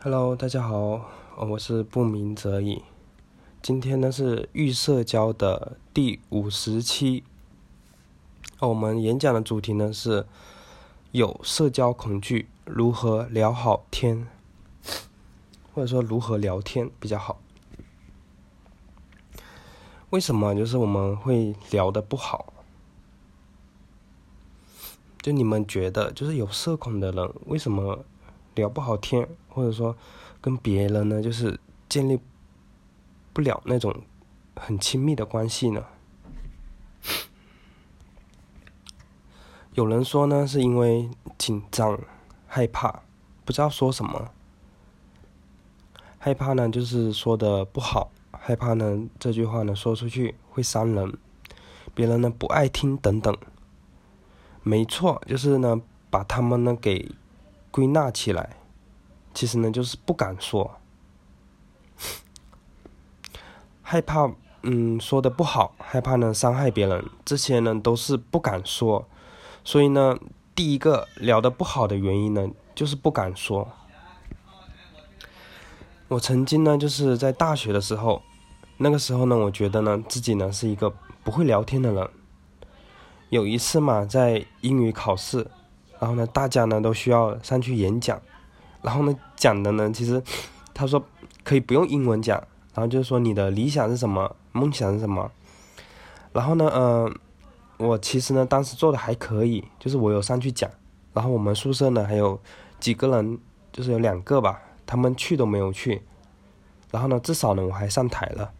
Hello，大家好，我是不鸣则已。今天呢是预社交的第五十期。我们演讲的主题呢是有社交恐惧，如何聊好天，或者说如何聊天比较好。为什么就是我们会聊的不好？就你们觉得，就是有社恐的人为什么聊不好天，或者说跟别人呢，就是建立不了那种很亲密的关系呢？有人说呢，是因为紧张、害怕，不知道说什么。害怕呢，就是说的不好；害怕呢，这句话呢说出去会伤人，别人呢不爱听等等。没错，就是呢，把他们呢给归纳起来，其实呢就是不敢说，害怕嗯说的不好，害怕呢伤害别人，这些呢都是不敢说，所以呢第一个聊的不好的原因呢就是不敢说。我曾经呢就是在大学的时候，那个时候呢我觉得呢自己呢是一个不会聊天的人。有一次嘛，在英语考试，然后呢，大家呢都需要上去演讲，然后呢讲的呢，其实他说可以不用英文讲，然后就是说你的理想是什么，梦想是什么，然后呢，嗯，我其实呢当时做的还可以，就是我有上去讲，然后我们宿舍呢还有几个人，就是有两个吧，他们去都没有去，然后呢至少呢我还上台了。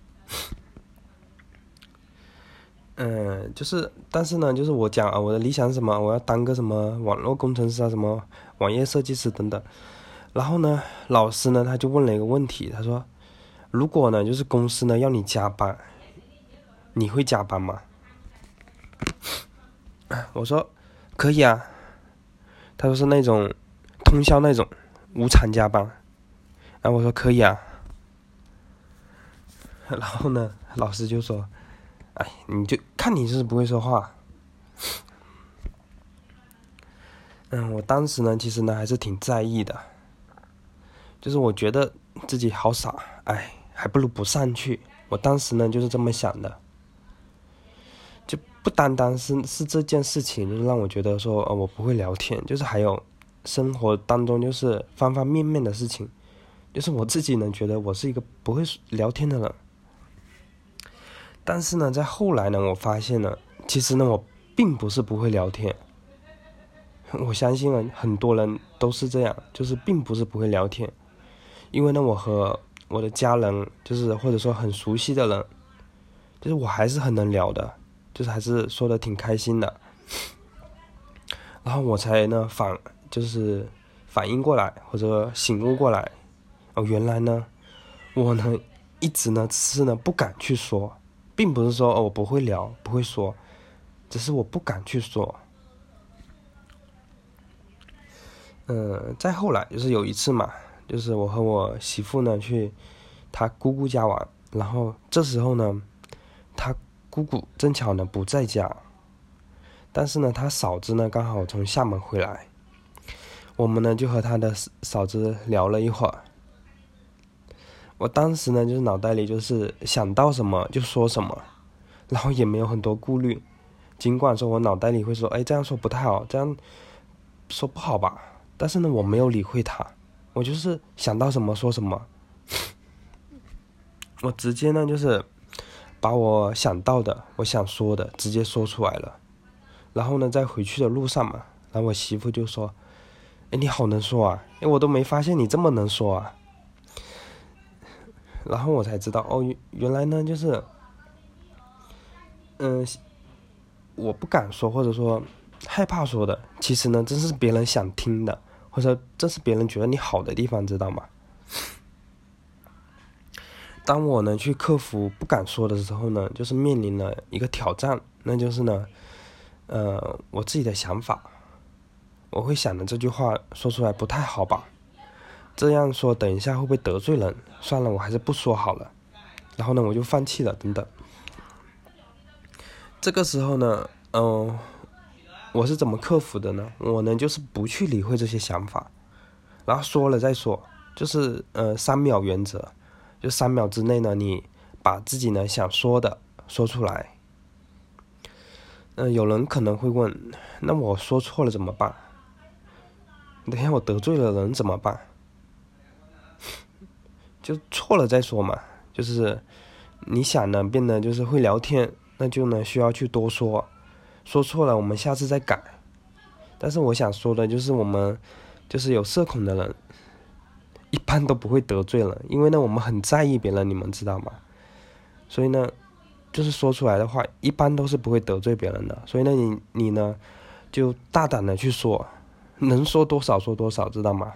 嗯，就是，但是呢，就是我讲啊，我的理想是什么？我要当个什么网络工程师啊，什么网页设计师等等。然后呢，老师呢，他就问了一个问题，他说：“如果呢，就是公司呢要你加班，你会加班吗？” 我说：“可以啊。”他说是那种通宵那种无偿加班。然后我说：“可以啊。”然后呢，老师就说。哎，你就看你是不会说话。嗯，我当时呢，其实呢还是挺在意的，就是我觉得自己好傻，哎，还不如不上去。我当时呢就是这么想的，就不单单是是这件事情，让我觉得说，呃，我不会聊天，就是还有生活当中就是方方面面的事情，就是我自己呢觉得我是一个不会聊天的人。但是呢，在后来呢，我发现了，其实呢，我并不是不会聊天。我相信啊，很多人都是这样，就是并不是不会聊天。因为呢，我和我的家人，就是或者说很熟悉的人，就是我还是很能聊的，就是还是说的挺开心的。然后我才呢反，就是反应过来，或者醒悟过来，哦，原来呢，我呢一直呢只是呢不敢去说。并不是说我不会聊不会说，只是我不敢去说。嗯，再后来就是有一次嘛，就是我和我媳妇呢去她姑姑家玩，然后这时候呢，她姑姑正巧呢不在家，但是呢她嫂子呢刚好从厦门回来，我们呢就和她的嫂子聊了一会儿。我当时呢，就是脑袋里就是想到什么就说什么，然后也没有很多顾虑。尽管说我脑袋里会说，哎，这样说不太好，这样说不好吧？但是呢，我没有理会他，我就是想到什么说什么。我直接呢，就是把我想到的、我想说的直接说出来了。然后呢，在回去的路上嘛，然后我媳妇就说：“哎，你好能说啊！哎，我都没发现你这么能说啊。”然后我才知道，哦，原来呢，就是，嗯，我不敢说，或者说害怕说的，其实呢，这是别人想听的，或者这是别人觉得你好的地方，知道吗？当我呢去克服不敢说的时候呢，就是面临了一个挑战，那就是呢，呃，我自己的想法，我会想的这句话说出来不太好吧。这样说，等一下会不会得罪人？算了，我还是不说好了。然后呢，我就放弃了。等等，这个时候呢，嗯，我是怎么克服的呢？我呢，就是不去理会这些想法，然后说了再说，就是呃三秒原则，就三秒之内呢，你把自己呢想说的说出来。嗯，有人可能会问，那我说错了怎么办？等下我得罪了人怎么办？就错了再说嘛，就是你想呢变得就是会聊天，那就呢需要去多说，说错了我们下次再改。但是我想说的就是我们就是有社恐的人，一般都不会得罪人，因为呢我们很在意别人，你们知道吗？所以呢，就是说出来的话一般都是不会得罪别人的。所以呢你你呢就大胆的去说，能说多少说多少，知道吗？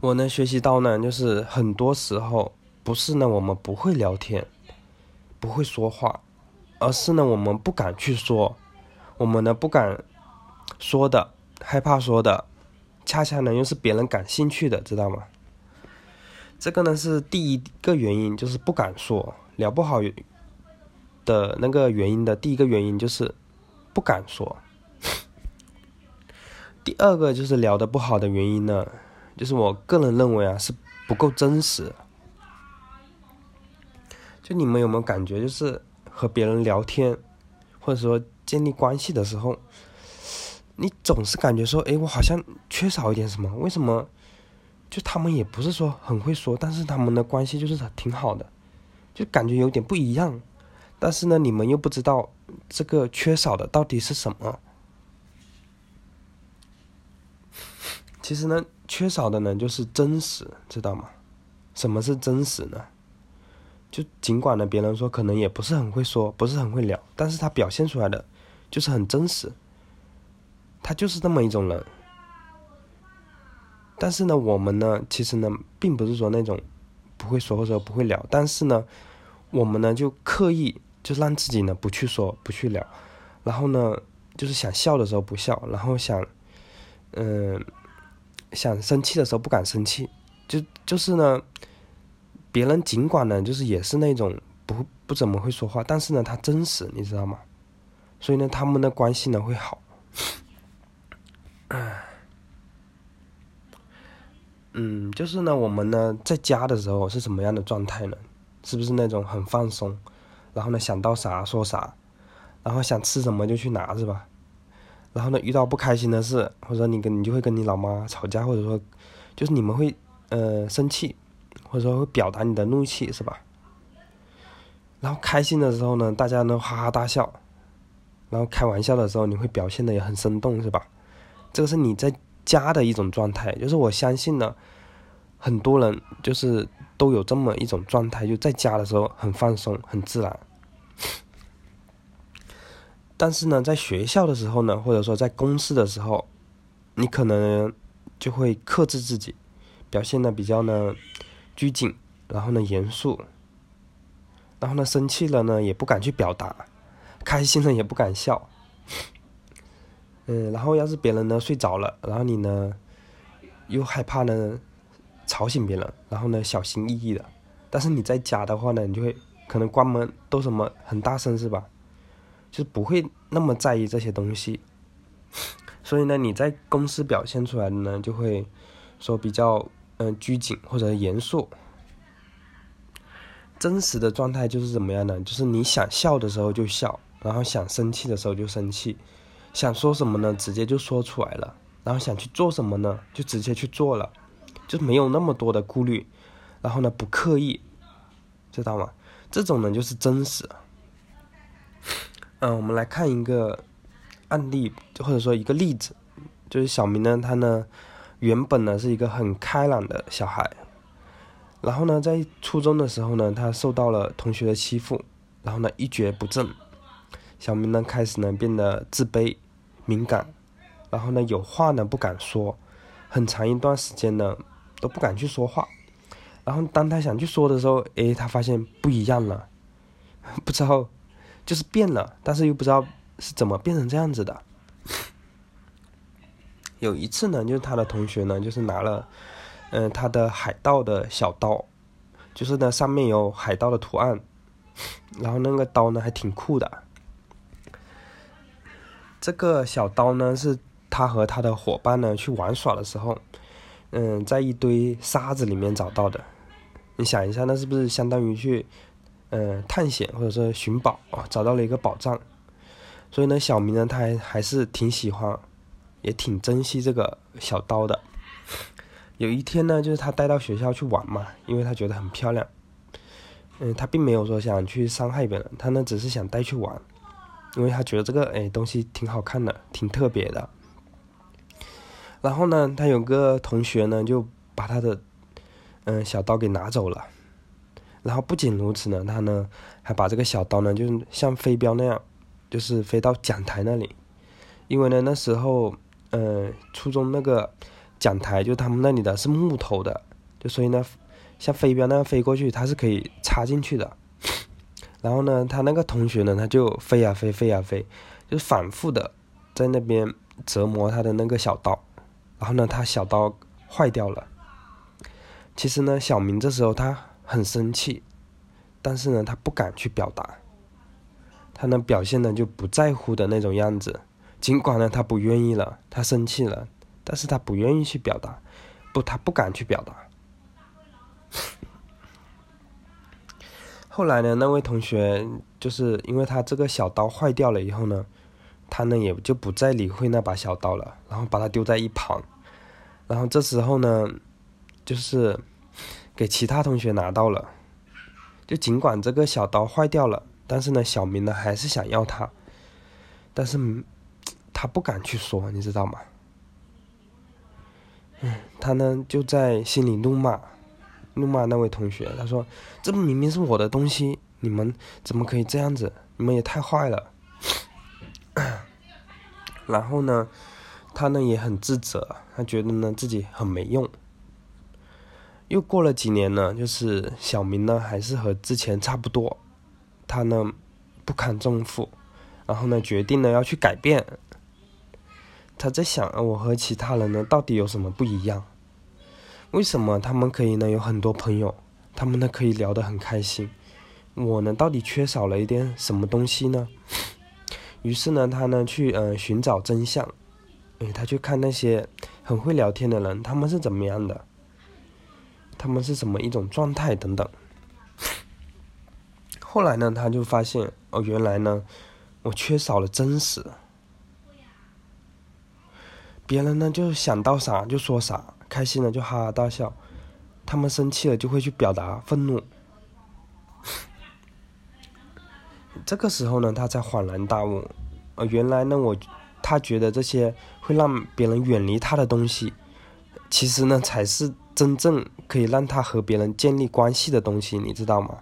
我能学习到呢，就是很多时候不是呢我们不会聊天，不会说话，而是呢我们不敢去说，我们呢不敢说的，害怕说的，恰恰呢又是别人感兴趣的，知道吗？这个呢是第一个原因，就是不敢说，聊不好的那个原因的第一个原因就是不敢说。第二个就是聊的不好的原因呢。就是我个人认为啊，是不够真实。就你们有没有感觉，就是和别人聊天，或者说建立关系的时候，你总是感觉说，哎，我好像缺少一点什么？为什么？就他们也不是说很会说，但是他们的关系就是挺好的，就感觉有点不一样。但是呢，你们又不知道这个缺少的到底是什么。其实呢。缺少的呢，就是真实，知道吗？什么是真实呢？就尽管呢，别人说可能也不是很会说，不是很会聊，但是他表现出来的就是很真实。他就是这么一种人。但是呢，我们呢，其实呢，并不是说那种不会说或者不会聊，但是呢，我们呢就刻意就让自己呢不去说，不去聊，然后呢，就是想笑的时候不笑，然后想，嗯。想生气的时候不敢生气，就就是呢，别人尽管呢就是也是那种不不怎么会说话，但是呢他真实，你知道吗？所以呢他们的关系呢会好。嗯，就是呢我们呢在家的时候是什么样的状态呢？是不是那种很放松，然后呢想到啥说啥，然后想吃什么就去拿，是吧？然后呢，遇到不开心的事，或者说你跟你就会跟你老妈吵架，或者说，就是你们会呃生气，或者说会表达你的怒气，是吧？然后开心的时候呢，大家呢哈哈大笑，然后开玩笑的时候，你会表现的也很生动，是吧？这个是你在家的一种状态，就是我相信呢，很多人就是都有这么一种状态，就在家的时候很放松，很自然。但是呢，在学校的时候呢，或者说在公司的时候，你可能就会克制自己，表现的比较呢拘谨，然后呢严肃，然后呢生气了呢也不敢去表达，开心了也不敢笑，嗯，然后要是别人呢睡着了，然后你呢又害怕呢吵醒别人，然后呢小心翼翼的，但是你在家的话呢，你就会可能关门都什么很大声是吧？就不会那么在意这些东西，所以呢，你在公司表现出来的呢，就会说比较嗯拘谨或者严肃。真实的状态就是怎么样呢？就是你想笑的时候就笑，然后想生气的时候就生气，想说什么呢，直接就说出来了，然后想去做什么呢，就直接去做了，就没有那么多的顾虑，然后呢不刻意，知道吗？这种呢就是真实。嗯，我们来看一个案例，或者说一个例子，就是小明呢，他呢原本呢是一个很开朗的小孩，然后呢在初中的时候呢，他受到了同学的欺负，然后呢一蹶不振，小明呢开始呢变得自卑、敏感，然后呢有话呢不敢说，很长一段时间呢都不敢去说话，然后当他想去说的时候，诶，他发现不一样了，不知道。就是变了，但是又不知道是怎么变成这样子的。有一次呢，就是他的同学呢，就是拿了，嗯，他的海盗的小刀，就是呢上面有海盗的图案，然后那个刀呢还挺酷的。这个小刀呢是他和他的伙伴呢去玩耍的时候，嗯，在一堆沙子里面找到的。你想一下，那是不是相当于去，嗯，探险或者说寻宝啊？找到了一个宝藏。所以呢，小明呢，他还还是挺喜欢，也挺珍惜这个小刀的。有一天呢，就是他带到学校去玩嘛，因为他觉得很漂亮。嗯，他并没有说想去伤害别人，他呢只是想带去玩，因为他觉得这个哎东西挺好看的，挺特别的。然后呢，他有个同学呢就把他的嗯小刀给拿走了。然后不仅如此呢，他呢还把这个小刀呢就是像飞镖那样，就是飞到讲台那里。因为呢那时候嗯初中那个讲台就他们那里的是木头的，就所以呢。像飞镖那样飞过去，它是可以插进去的。然后呢，他那个同学呢，他就飞呀飞，飞呀飞，就反复的在那边折磨他的那个小刀。然后呢，他小刀坏掉了。其实呢，小明这时候他很生气，但是呢，他不敢去表达。他呢，表现的就不在乎的那种样子。尽管呢，他不愿意了，他生气了，但是他不愿意去表达，不，他不敢去表达。后来呢，那位同学就是因为他这个小刀坏掉了以后呢，他呢也就不再理会那把小刀了，然后把它丢在一旁。然后这时候呢，就是给其他同学拿到了。就尽管这个小刀坏掉了，但是呢，小明呢还是想要它，但是他不敢去说，你知道吗？嗯，他呢就在心里怒骂。怒骂那位同学，他说：“这明明是我的东西，你们怎么可以这样子？你们也太坏了。”然后呢，他呢也很自责，他觉得呢自己很没用。又过了几年呢，就是小明呢还是和之前差不多，他呢不堪重负，然后呢决定呢要去改变。他在想，我和其他人呢到底有什么不一样？为什么他们可以呢？有很多朋友，他们呢可以聊得很开心。我呢，到底缺少了一点什么东西呢？于是呢，他呢去呃寻找真相。哎，他去看那些很会聊天的人，他们是怎么样的？他们是什么一种状态等等。后来呢，他就发现哦，原来呢，我缺少了真实。别人呢就想到啥就说啥。开心了就哈哈大笑，他们生气了就会去表达愤怒。这个时候呢，他才恍然大悟，呃，原来呢，我他觉得这些会让别人远离他的东西，其实呢，才是真正可以让他和别人建立关系的东西，你知道吗？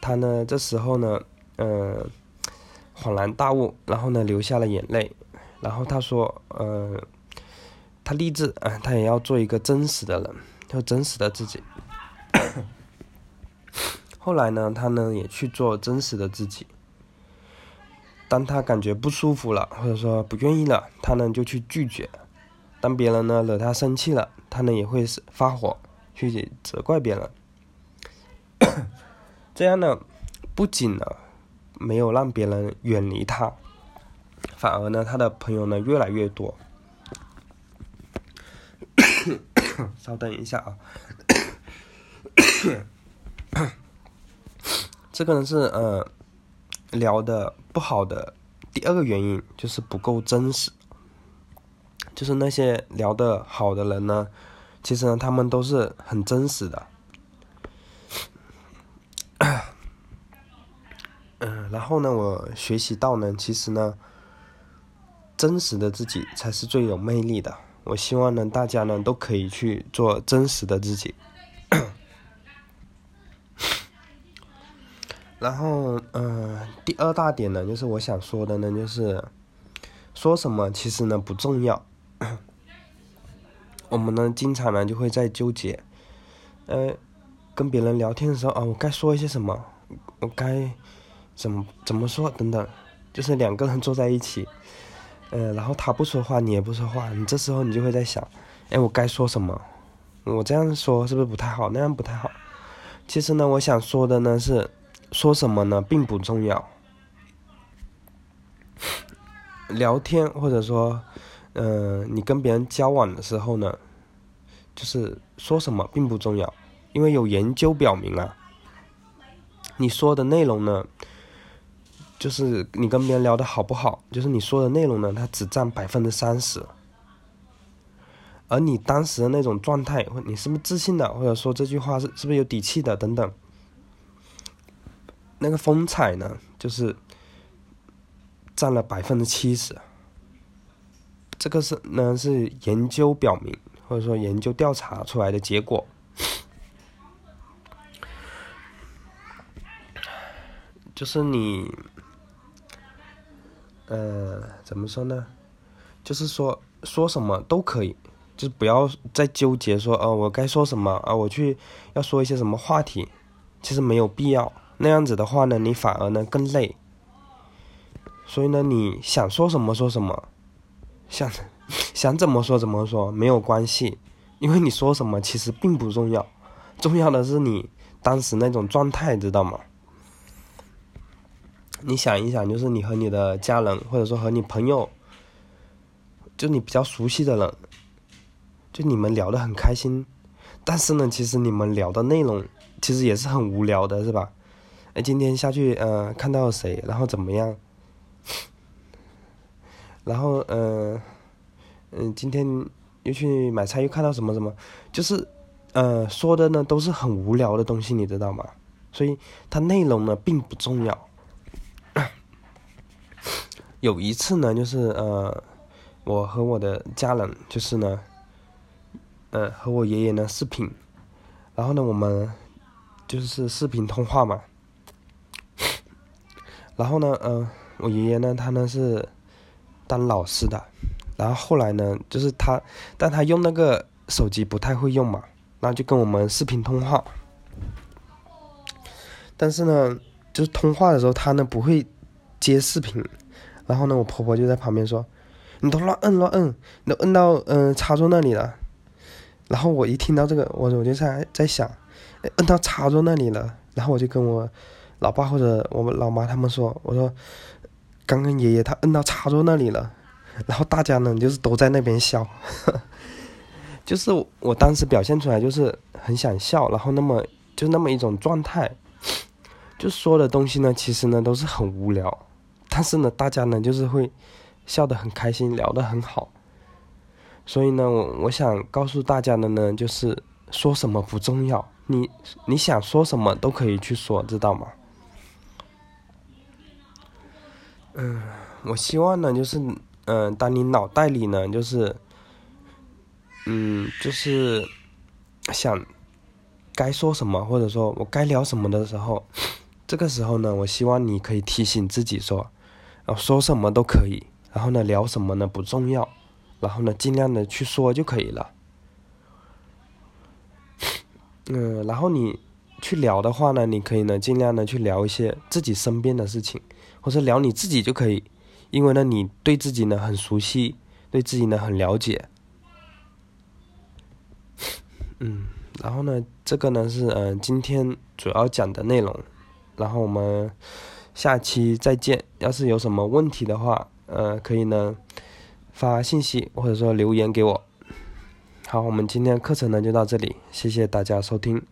他呢，这时候呢，嗯，恍然大悟，然后呢，流下了眼泪，然后他说，呃。他立志，啊，他也要做一个真实的人，就真实的自己。后来呢，他呢也去做真实的自己。当他感觉不舒服了，或者说不愿意了，他呢就去拒绝。当别人呢惹他生气了，他呢也会发火去责怪别人。这样呢，不仅呢没有让别人远离他，反而呢他的朋友呢越来越多。稍等一下啊，这个呢是呃聊的不好的第二个原因就是不够真实，就是那些聊的好的人呢，其实呢他们都是很真实的，嗯，然后呢我学习到呢，其实呢真实的自己才是最有魅力的。我希望呢，大家呢都可以去做真实的自己。然后，嗯，第二大点呢，就是我想说的呢，就是说什么其实呢不重要。我们呢经常呢就会在纠结，呃，跟别人聊天的时候啊，我该说一些什么，我该怎么怎么说等等，就是两个人坐在一起。嗯，然后他不说话，你也不说话，你这时候你就会在想，哎，我该说什么？我这样说是不是不太好？那样不太好。其实呢，我想说的呢是，说什么呢并不重要。聊天或者说，嗯，你跟别人交往的时候呢，就是说什么并不重要，因为有研究表明啊，你说的内容呢，就是你跟别人聊的好不好，就是你说的内容呢，它只占百分之三十，而你当时的那种状态，你是不是自信的，或者说这句话是是不是有底气的等等，那个风采呢，就是占了百分之七十。这个是呢，是研究表明，或者说研究调查出来的结果。就是你，呃，怎么说呢？就是说说什么都可以，就是不要再纠结说，哦，我该说什么啊？我去要说一些什么话题？其实没有必要。那样子的话呢，你反而呢更累。所以呢，你想说什么说什么。想想怎么说怎么说没有关系，因为你说什么其实并不重要，重要的是你当时那种状态，知道吗？你想一想，就是你和你的家人，或者说和你朋友，就你比较熟悉的人，就你们聊得很开心，但是呢，其实你们聊的内容其实也是很无聊的，是吧？哎，今天下去，呃，看到谁，然后怎么样？然后，嗯，嗯，今天又去买菜，又看到什么什么，就是，呃，说的呢都是很无聊的东西，你知道吗？所以它内容呢并不重要。有一次呢，就是呃，我和我的家人，就是呢，呃，和我爷爷呢视频，然后呢，我们就是视频通话嘛。然后呢，嗯，我爷爷呢，他呢是。当老师的，然后后来呢，就是他，但他用那个手机不太会用嘛，然后就跟我们视频通话。但是呢，就是通话的时候，他呢不会接视频，然后呢，我婆婆就在旁边说：“你都乱摁乱摁，你都摁到嗯插座那里了。”然后我一听到这个，我我就在在想，摁到插座那里了，然后我就跟我老爸或者我们老妈他们说：“我说。”刚刚爷爷他摁到插座那里了，然后大家呢就是都在那边笑，就是我当时表现出来就是很想笑，然后那么就那么一种状态，就说的东西呢其实呢都是很无聊，但是呢大家呢就是会笑得很开心，聊得很好，所以呢我我想告诉大家的呢就是说什么不重要，你你想说什么都可以去说，知道吗？嗯，我希望呢，就是，嗯，当你脑袋里呢，就是，嗯，就是想该说什么，或者说我该聊什么的时候，这个时候呢，我希望你可以提醒自己说，哦，说什么都可以，然后呢，聊什么呢不重要，然后呢，尽量的去说就可以了。嗯，然后你去聊的话呢，你可以呢，尽量的去聊一些自己身边的事情。或者聊你自己就可以，因为呢，你对自己呢很熟悉，对自己呢很了解。嗯，然后呢，这个呢是嗯今天主要讲的内容，然后我们下期再见。要是有什么问题的话，呃，可以呢发信息或者说留言给我。好，我们今天课程呢就到这里，谢谢大家收听。